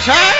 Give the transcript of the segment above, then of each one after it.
Russia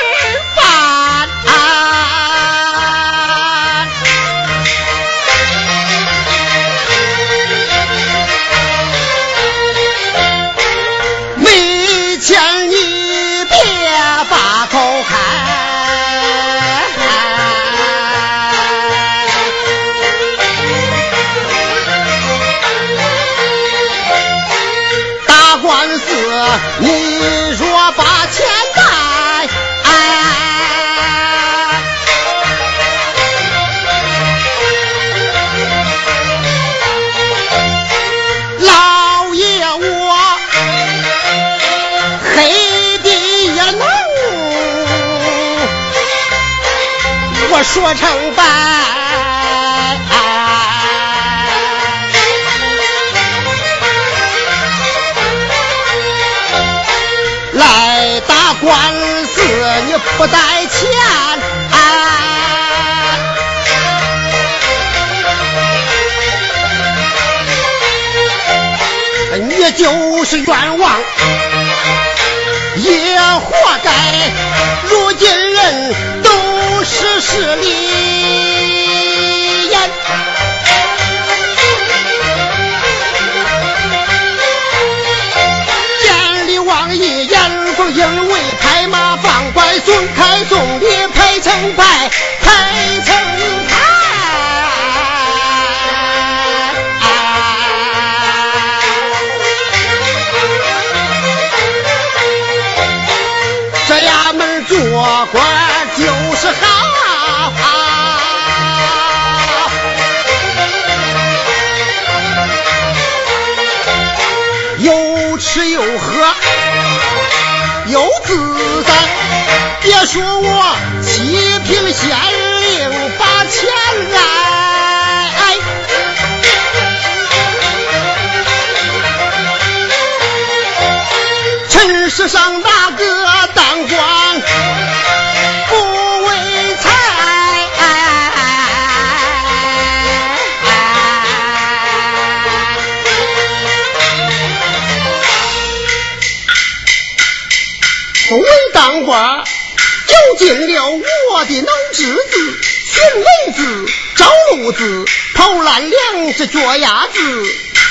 说成白。来打官司你不带钱，你就是冤枉，也活该。如今人都是势利眼。见李王爷眼风因为拍马放拐孙开送礼排成排拍。自在，别说我七品县令把钱来，进了我的脑汁子，寻蚊子，找路子，偷烂两只脚丫子，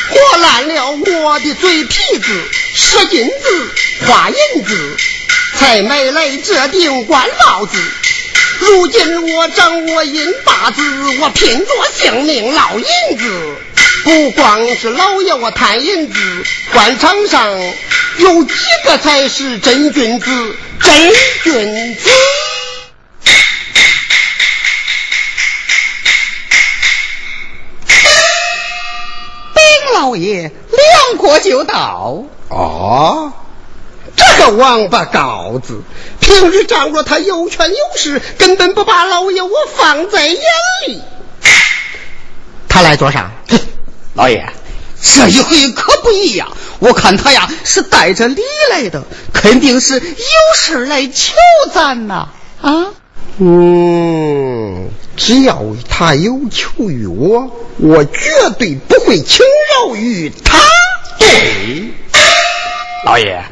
活烂了我的嘴皮子，使银子花银子，才买来这顶官帽子。如今我掌握银把子，我拼着性命捞银子。不光是老爷我贪银子，官场上有几个才是真君子？真君子。禀老爷，两国就到。哦，这个王八羔子，平日仗着他有权有势，根本不把老爷我放在眼里。他来做啥？老爷，这一回可不一样，我看他呀是带着礼来的，肯定是有事来求咱呐。啊，嗯，只要他有求于我，我绝对不会轻饶于他。对，老爷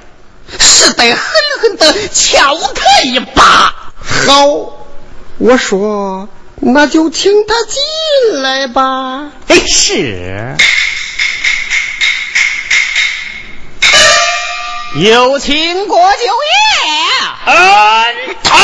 是得狠狠的敲他一把。好，我说那就请他进来吧。哎，是。有请国舅爷。恩疼。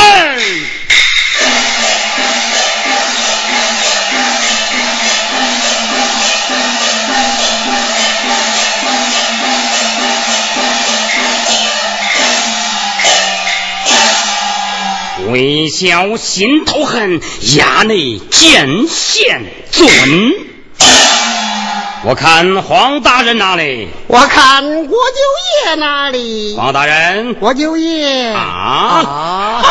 微笑心头恨，衙内见贤尊。我看黄大人哪里？我看国舅爷那里。黄大人，国舅爷啊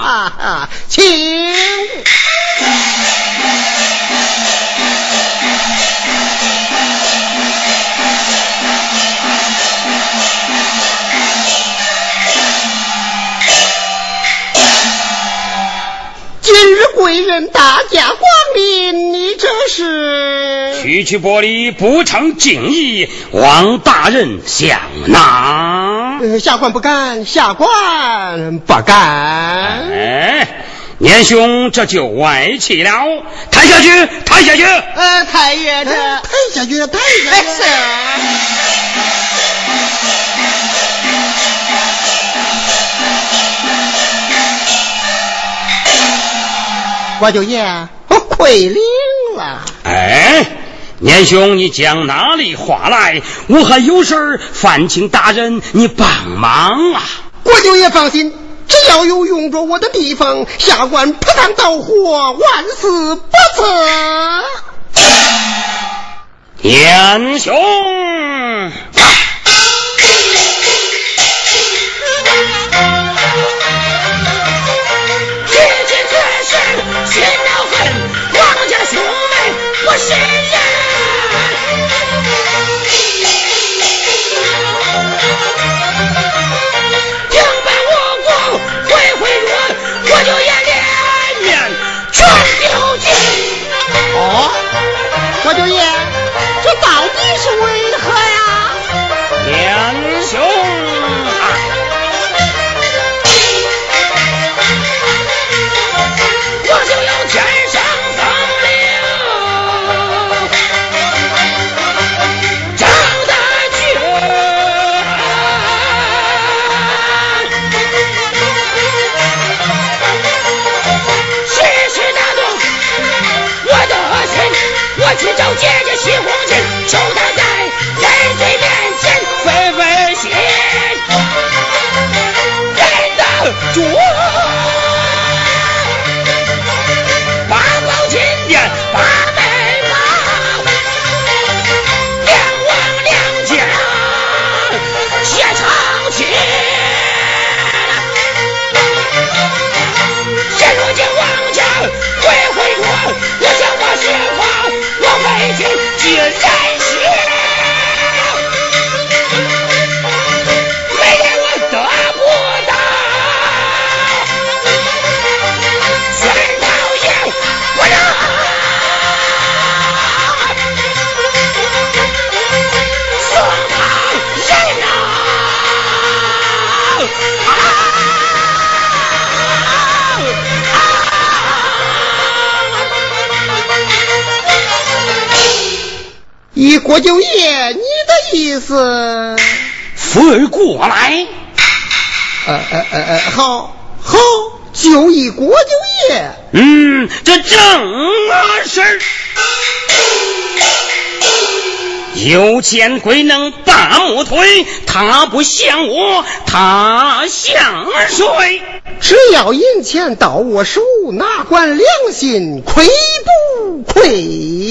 啊，请。今日贵人大驾光临，你这是？区区玻璃不成敬意，望大人想拿。呃下官不敢，下官不敢。哎，年兄这就歪气了，抬下去，抬下去。呃，太爷这抬下去，抬下去。是。国舅爷，我亏灵了。哎，年兄，你讲哪里话来？我还有事儿烦请大人你帮忙啊！国舅爷放心，只要有用着我的地方，下官赴汤蹈火，万死不辞。年兄。呃好，好，就一国舅爷。嗯，这正事。有钱鬼能把木推，他不像我，他像谁？只要银钱到我手，哪管良心亏不亏？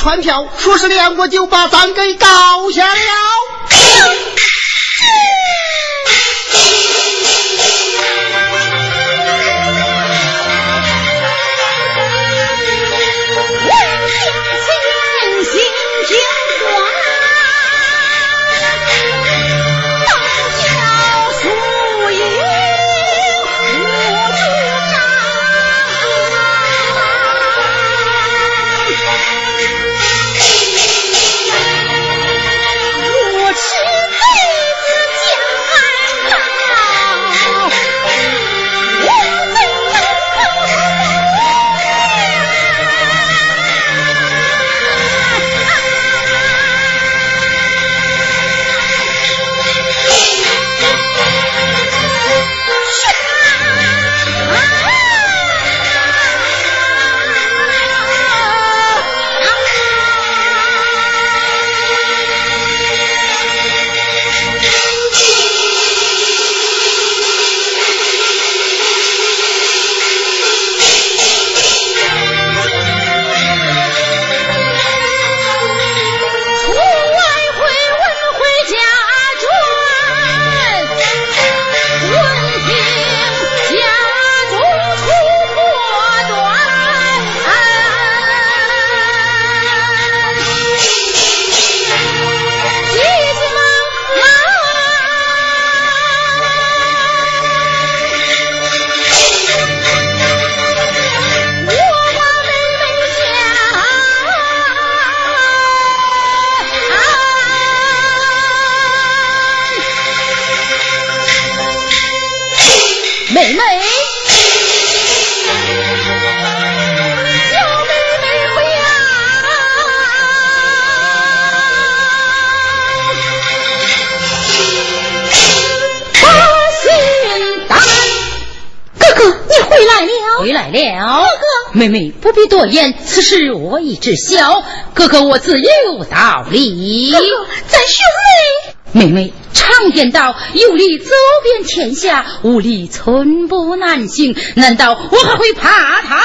传票，说是两国就把咱给告下了。妹不必多言，此事我已知晓。哥哥，我自有道理。哥哥，咱兄妹。妹妹常言道：有理走遍天下，无理寸步难行。难道我还会怕他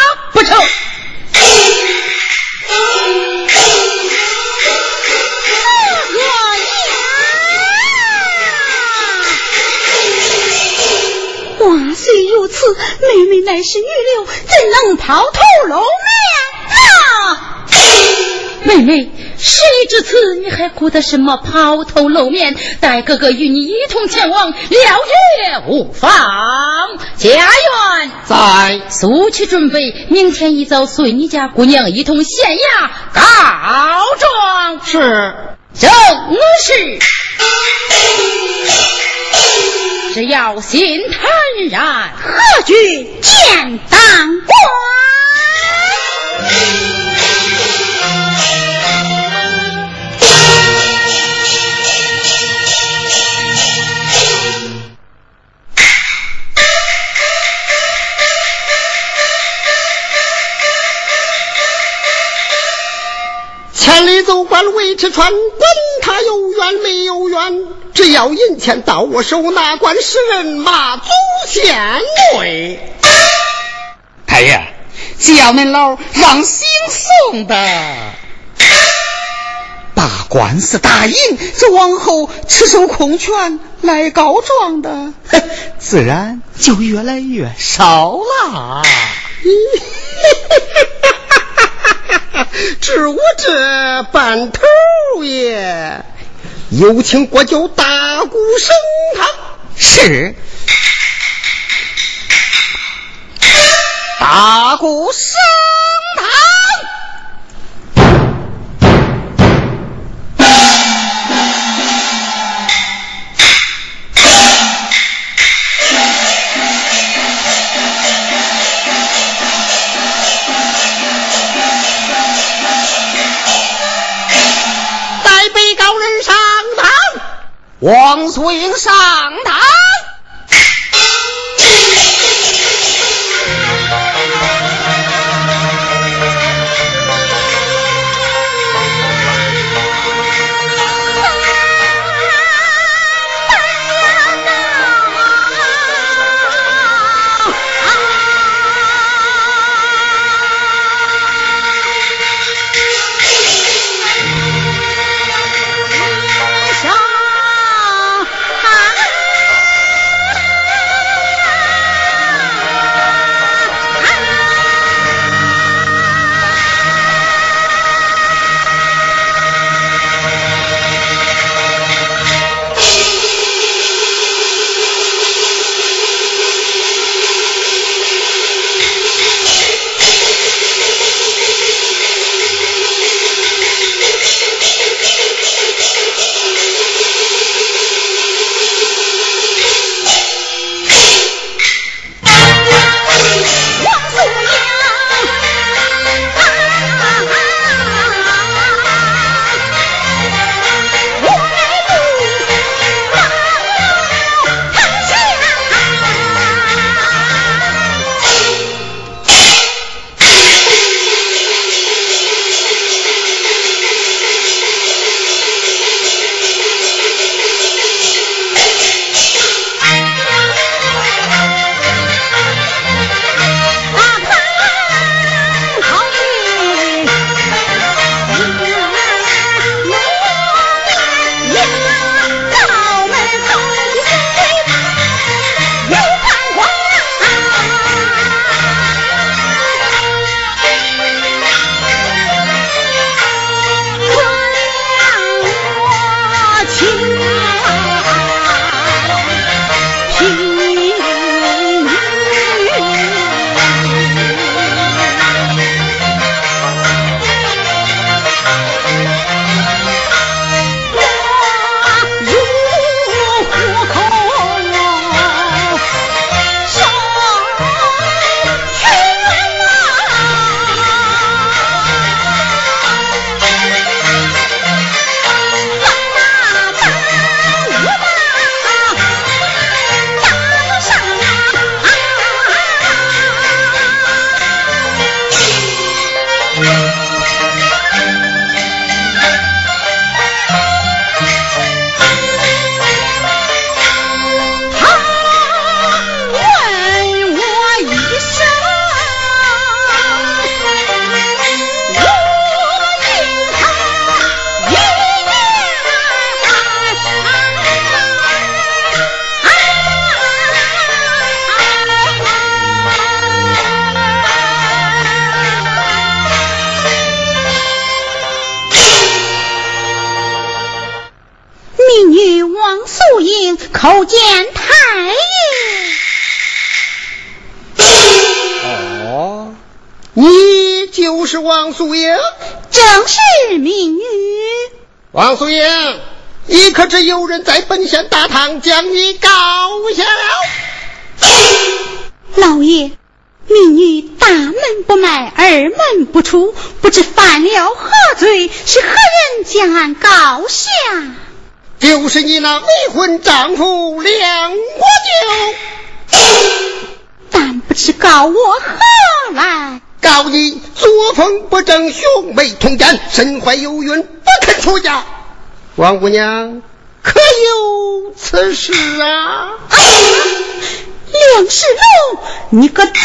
话虽如此，妹妹乃是女流，怎能抛头露面啊？妹妹，事已至此，你还顾得什么抛头露面？待哥哥与你一同前往，了也无妨。家园在，速去准备，明天一早随你家姑娘一同县衙告状。是，正是。只要心坦然，何惧见当官？千里走关未吃穿，管他有冤没有冤，只要银钱到我手，哪管是人马祖先贵。太爷，叫您老让姓宋的，把官司打赢，这往后赤手空拳来告状的，自然就越来越少了。知我这半头也，有请国舅大鼓升堂。是，大鼓升王素英上堂。将你告下了？老爷。民女大门不迈，二门不出，不知犯了何罪？是何人将俺告下？就是你那未婚丈夫梁国舅。但不知告我何来？告你作风不正，兄妹通奸，身怀有孕，不肯出家。王姑娘，可有此事啊？梁世龙，你个贼子！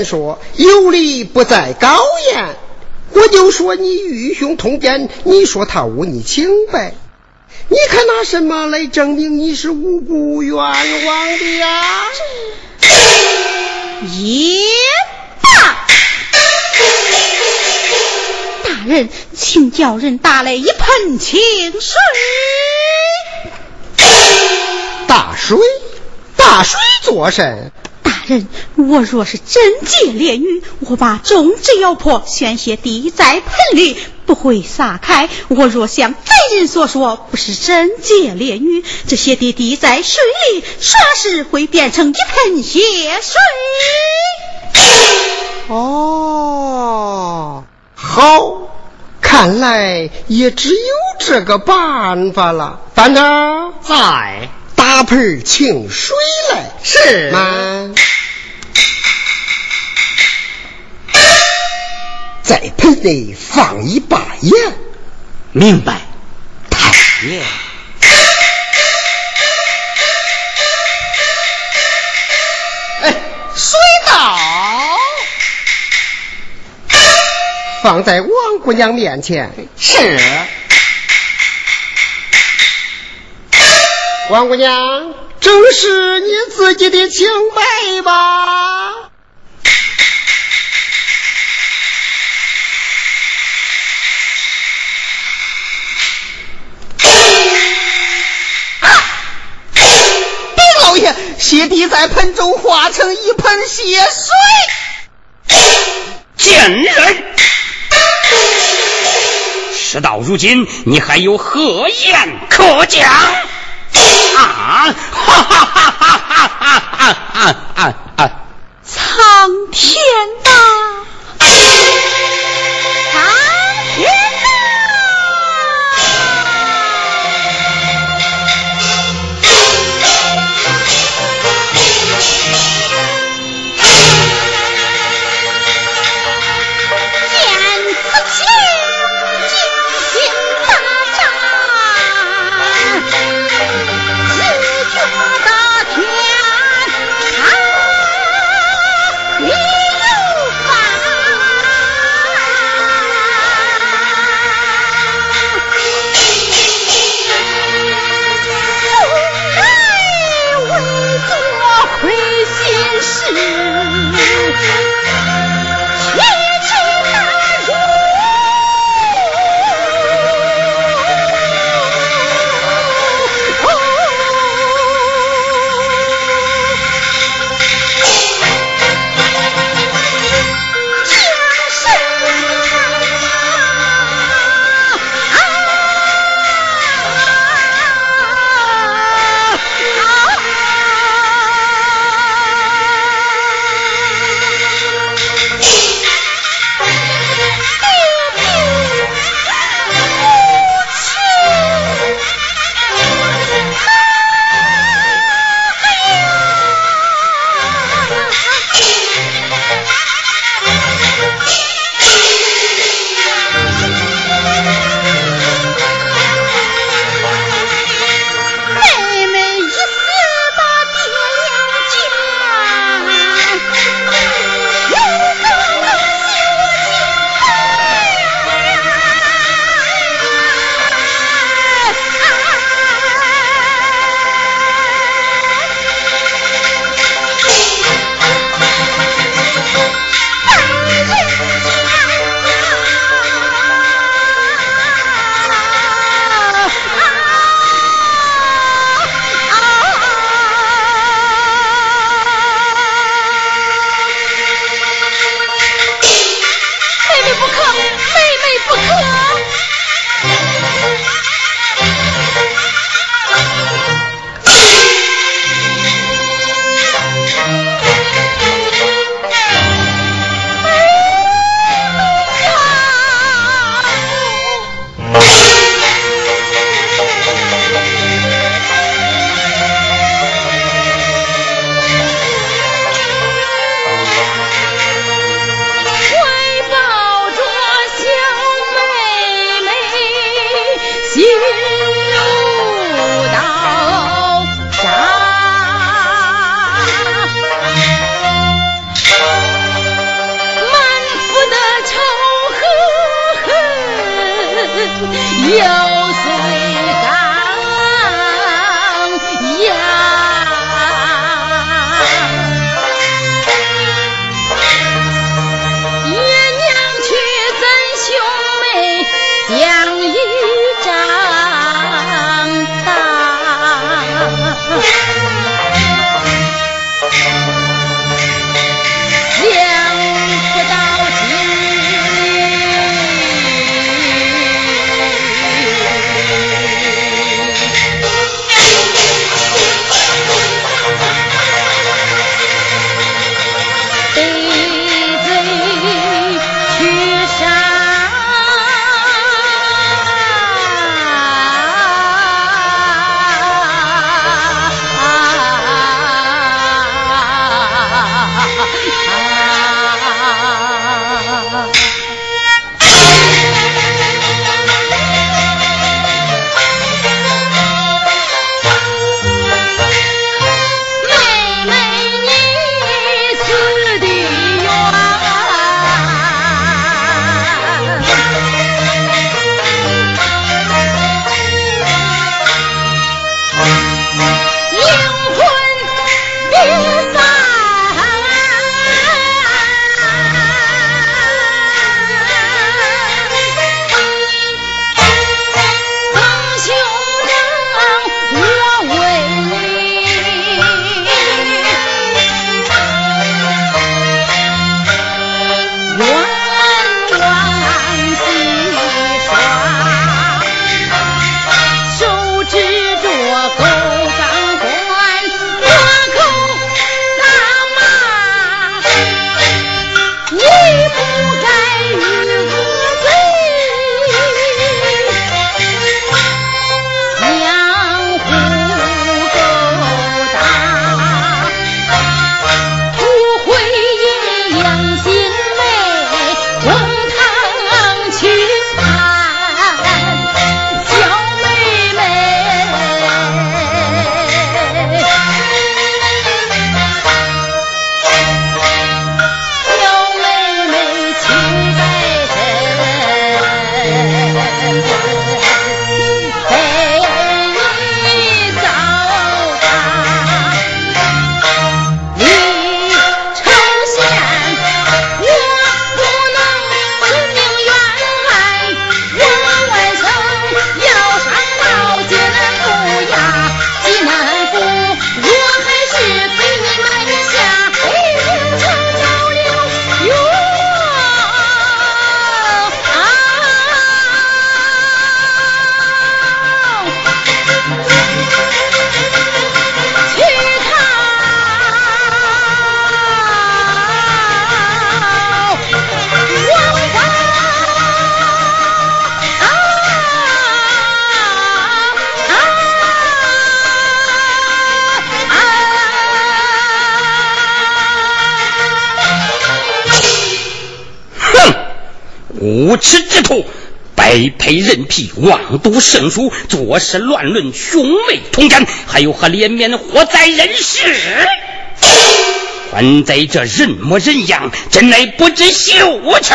言说有理不在高言。我就说你愚兄通奸，你说他污你清白，你看拿什么来证明你是无辜冤枉的呀？也罢，大人，请叫人打来一盆清水。大水，大水做甚？人，我若是贞洁烈女，我把种子咬破，鲜血滴在盆里，不会撒开。我若像贼人所说，不是贞洁烈女，这些滴滴在水里，啥时会变成一盆血水？哦，好，看来也只有这个办法了。班长在，打盆清水来。是。慢。在盆内放一把盐，明白，太爷。哎，水到，放在王姑娘面前。是，王姑娘，正是你自己的清白吧？老爷血滴在盆中，化成一盆血水。贱人，事到如今，你还有何言可讲？啊！哈哈哈哈哈哈哈哈！苍天呐！苍天呐！Yeah. 妄读圣书，坐视乱伦，兄妹通奸，还有何脸面活在人世？还在这人模人样，真乃不知羞耻！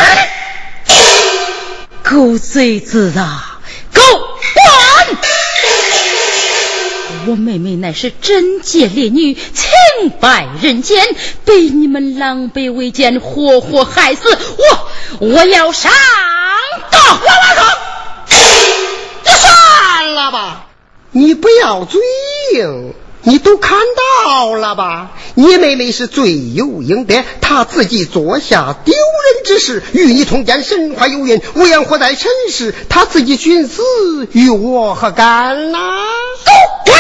狗贼子啊，狗官！我妹妹乃是贞洁烈女，清白人间，被你们狼狈为奸，活活害死我！我要上告！我我说，你算了吧，你不要嘴硬。你都看到了吧？你妹妹是罪有应得，她自己做下丢人之事，与你通奸，身怀有孕，无颜活在尘世，她自己寻死，与我何干呐？滚！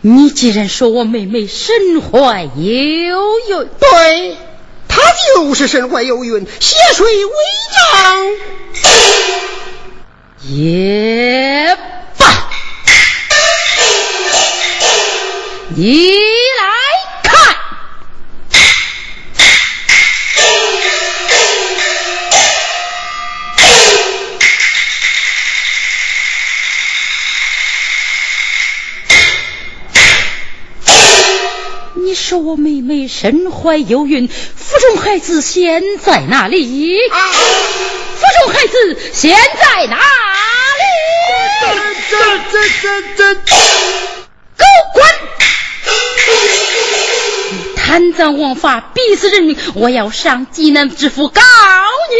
你既然说我妹妹身怀有孕，对，她就是身怀有孕，血水为证，也罢。你来看，你说我妹妹身怀有孕，腹中孩子现在哪里？中孩子现在哪里？这这这这这！狗滚！贪赃枉法，逼死人民！我要上济南知府告你！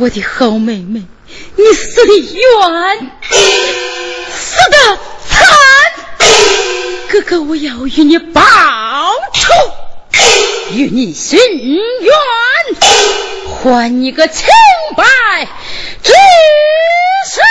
我的好妹妹，你死的冤！死的惨，哥哥，我要与你报仇，与你寻冤，还你个清白之身。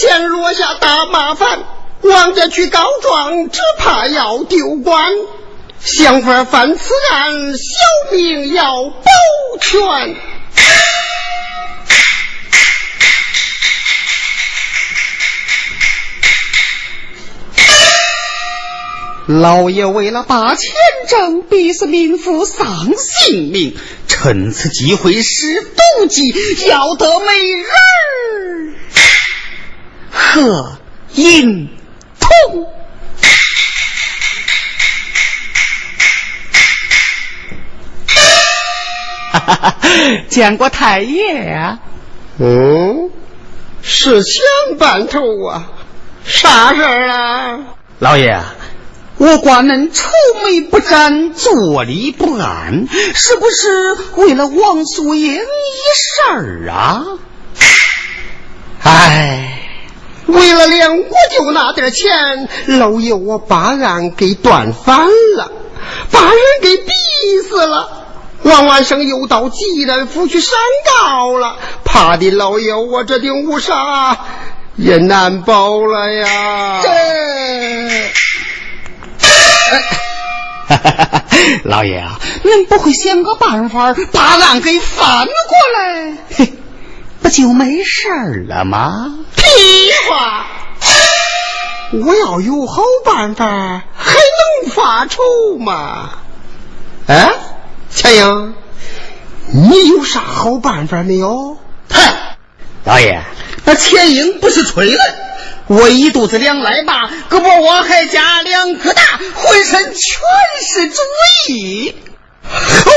银子钱落下大麻烦，王家去告状，只怕要丢官。想法犯此案，小命要保全。老爷为了把钱挣，逼死民妇丧性命，趁此机会施毒计，要得美人贺银通，哈哈哈！见过太爷呀？嗯，是想办头啊？啥事儿啊？老爷，我寡人愁眉不展，坐立不安，是不是为了王素英一事儿啊？哎。为了两国舅那点钱，老爷我把俺给断翻了，把人给逼死了。王万生又到济南府去上告了，怕的老爷我这顶乌纱也难保了呀。这，老爷啊，恁不会想个办法 把俺给翻过来？嘿。不就没事儿了吗？屁话！我要有好办法，还能发愁吗？哎，钱英，你有啥好办法没有？嗨，老爷，那钱英不是吹了，我一肚子两来吧，胳膊我还加两个大，浑身全是主意。吼！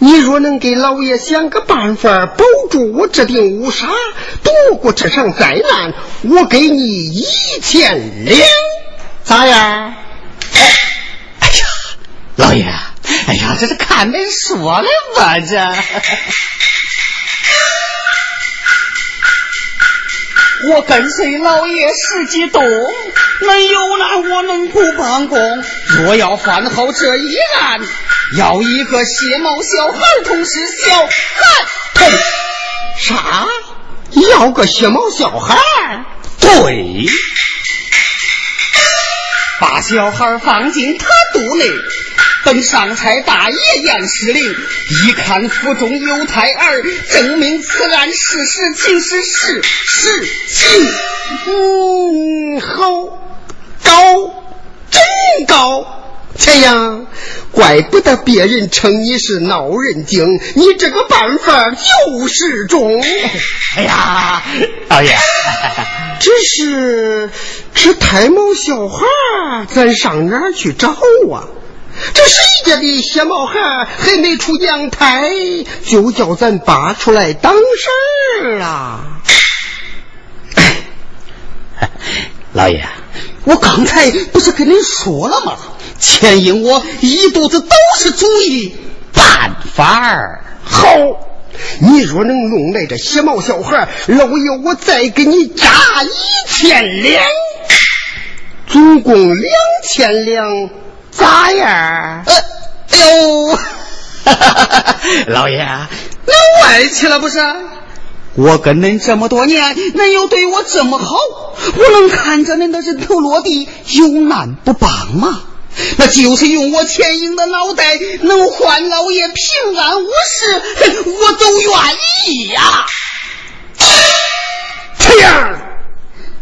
你若能给老爷想个办法保住我这顶乌纱，躲过这场灾难，我给你一千两，咋样？哎，呀，老爷，哎呀，这是看恁说的吧？这。我跟随老爷十几冬，没有难我能不帮工。若要犯好这一案，要一个血毛小孩同时小孩同啥？要个血毛小孩？对，把小孩放进他肚内。等上差大爷验尸令，一看腹中有胎儿，证明此案事实，情是事实情。嗯，好，高，真高。钱阳，怪不得别人称你是闹人精，你这个办法就是中。哎呀，老爷，只是这胎毛小孩，咱上哪儿去找啊？这谁家的血毛孩还没出娘胎，就叫咱扒出来当事儿啊！老爷，我刚才不是跟您说了吗？钱英我一肚子都是主意办法儿。好，你若能弄来这血毛小孩，老爷我再给你加一千两，总共两千两。咋样？呃，哎呦，老爷，那外去了不是？我跟恁这么多年，恁又对我这么好，我能看着恁的人头落地，有难不帮吗？那就是用我钱英的脑袋，能换老爷平安无事，我都愿意呀。这样，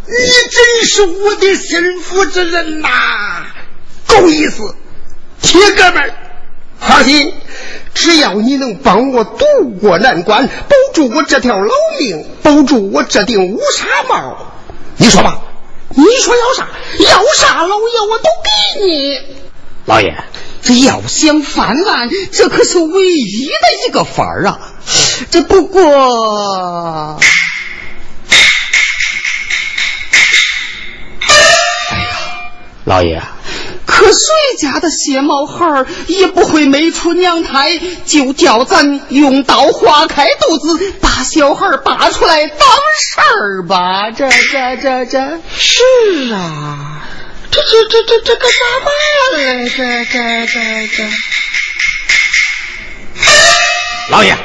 你真是我的心腹之人呐！够意思，铁哥们儿，放心，只要你能帮我渡过难关，保住我这条老命，保住我这顶乌纱帽，你说吧，你说要啥？要啥，老爷我都给你。老爷，这要想翻案，这可是唯一的一个法儿啊！这不过，哎呀，老爷。可谁家的血毛孩也不会没出娘胎，就叫咱用刀划开肚子，把小孩拔出来当事儿吧？这这这这是啊，这这这这这可咋办嘞？这这这这，老爷，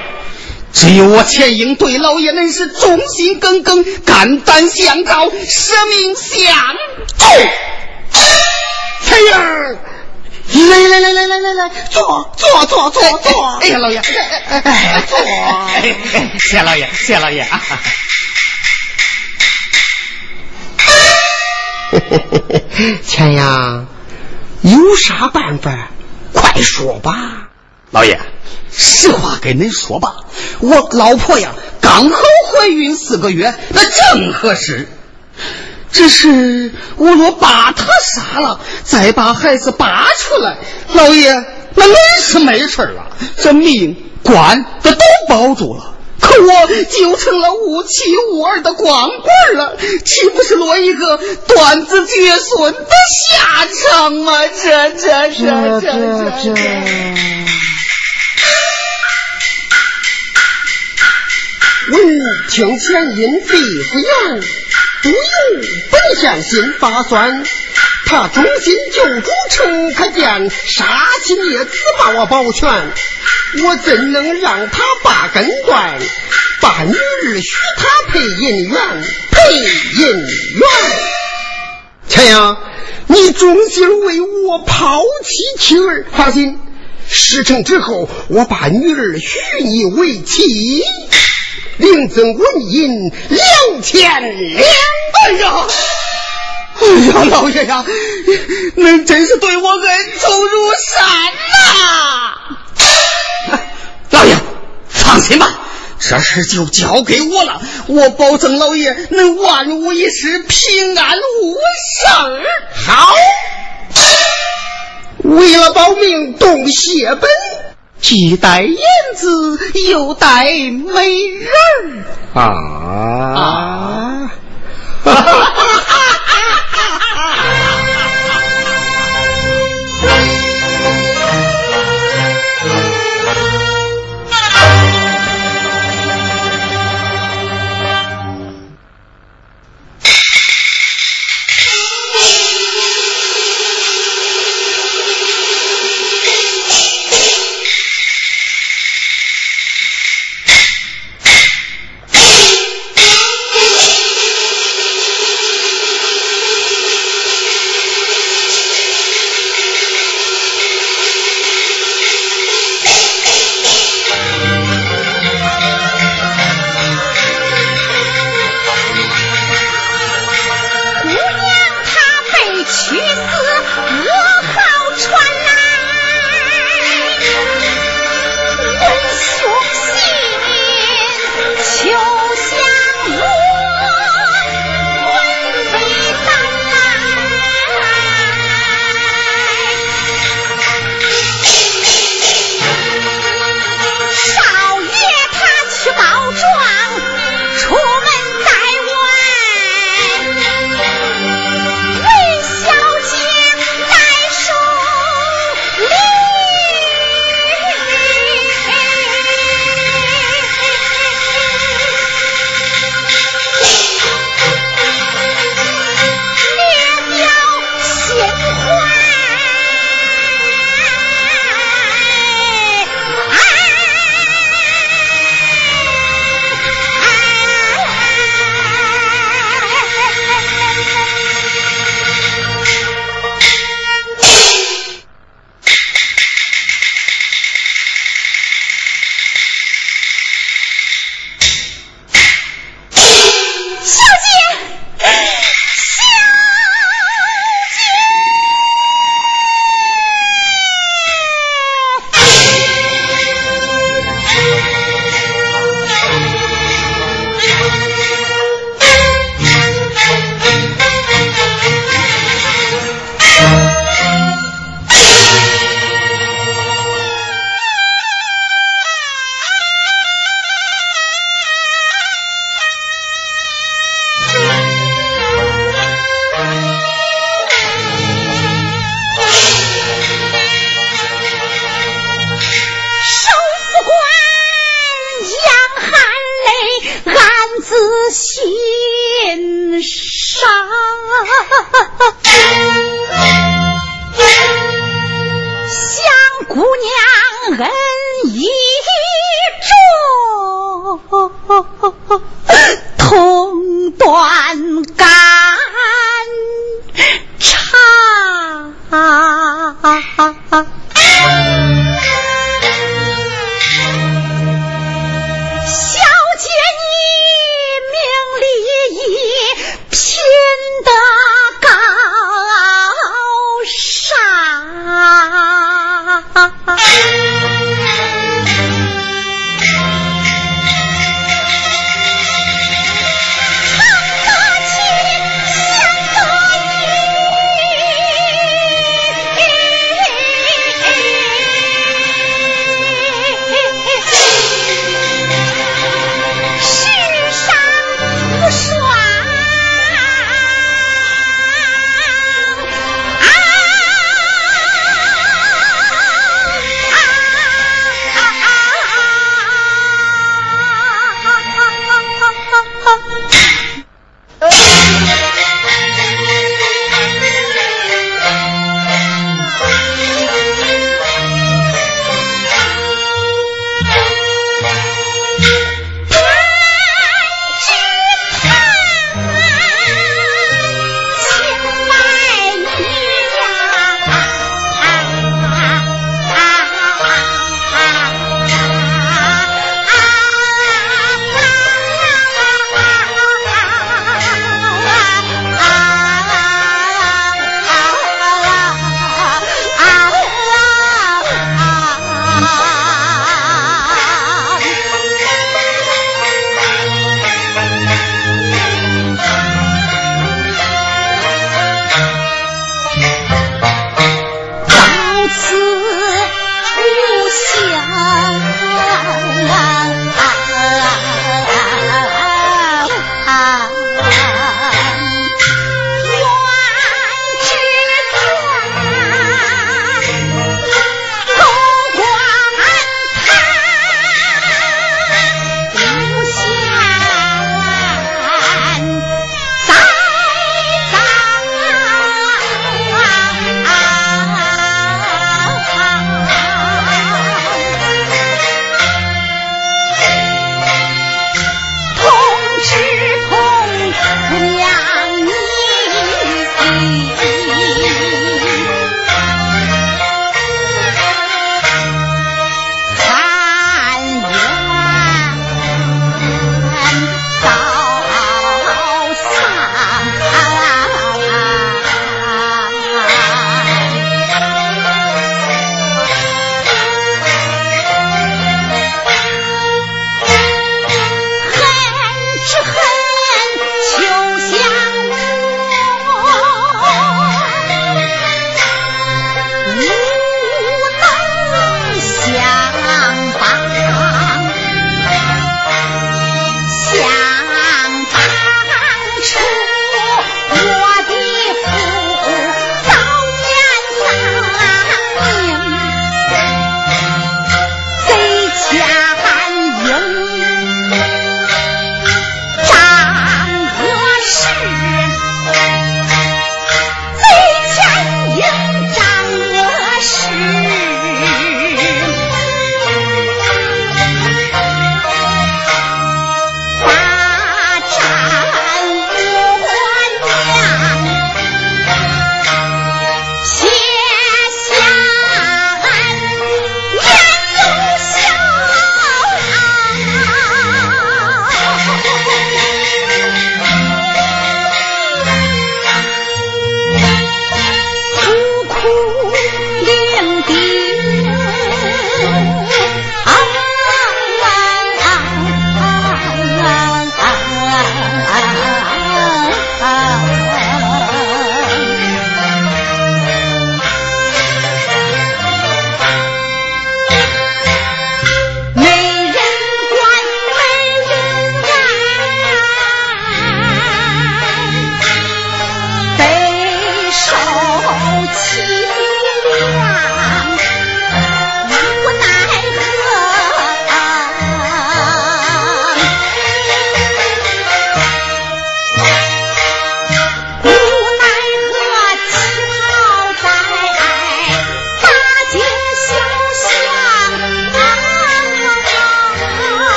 只有我钱英对老爷恁是忠心耿耿、肝胆相照、舍命相助。太阳，来来来来来来来，坐坐坐坐坐。哎呀，老爷，坐。谢老爷，谢老爷。钱呀，有啥办法？快说吧。老爷，实话跟您说吧，我老婆呀，刚好怀孕四个月，那正合适。只是我若把他杀了，再把孩子拔出来，老爷那恁是没事了，这命官这都保住了。可我就成了无妻无儿的光棍了，岂不是落一个断子绝孙的下场吗？这这这这这这。闻听前因肺腑言。不由本相心发酸，他忠心救主，诚可见，杀亲灭子把我保全，我怎能让他把根断？把女儿许他配姻缘，配姻缘。钱阳，你忠心为我抛弃妻儿，放心，事成之后，我把女儿许你为妻。另增纹银两千两。哎呀，哎呀，老爷呀，您真是对我恩重如山呐！老爷，放心吧，这事就交给我了，我保证老爷能万无一失，平安无事。好，为了保命，动血本。既带燕子，又带美人儿啊！哈！啊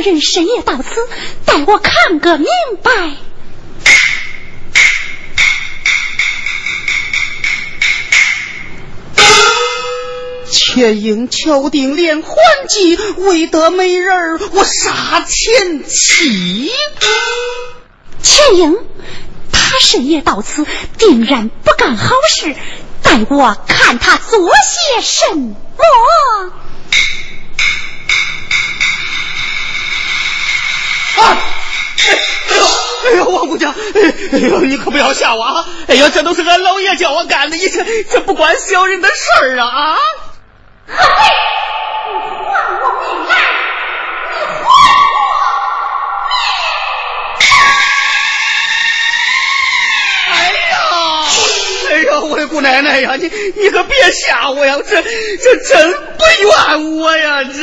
人深夜到此，待我看个明白。却因敲定连环计，未得美人儿，我杀前妻。钱英，他深夜到此，定然不干好事。待我看他做些什么。哎呦，哎呦，王姑娘，哎呦，你可不要吓我啊！哎呦，这都是俺老爷叫我干的，你这这不关小人的事儿啊！啊！你还我命来！你还我命！哎呀，哎呀，我的姑奶奶呀，你你可别吓我呀！这这真不怨我呀，这。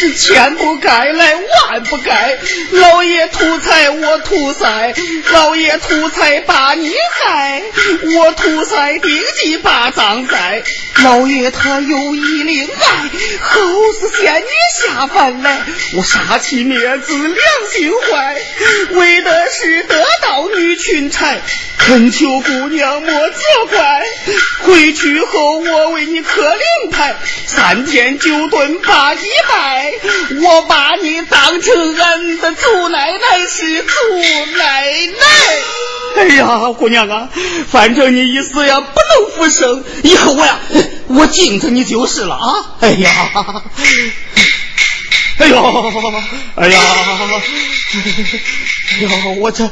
是千不该来万不该。老爷图财我图财，老爷图财把你害，我图财定计把账在。老爷他有意另爱，后是仙女下凡来，我杀妻灭子良心坏，为的是得到女裙钗。恳求姑娘莫责怪，回去后我为你刻灵牌，三天九顿八祭拜，我把你当成俺的祖奶奶是祖奶奶。哎呀，姑娘啊，反正你一死呀不能复生，以后我呀我敬着你就是了啊。哎呀。哎呦，哎呀，哎呦，我这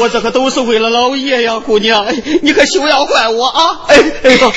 我这可都是为了老爷呀，姑娘，你可休要怪我啊！哎哎呦。